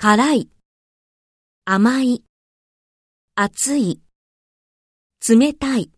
辛い、甘い、熱い、冷たい。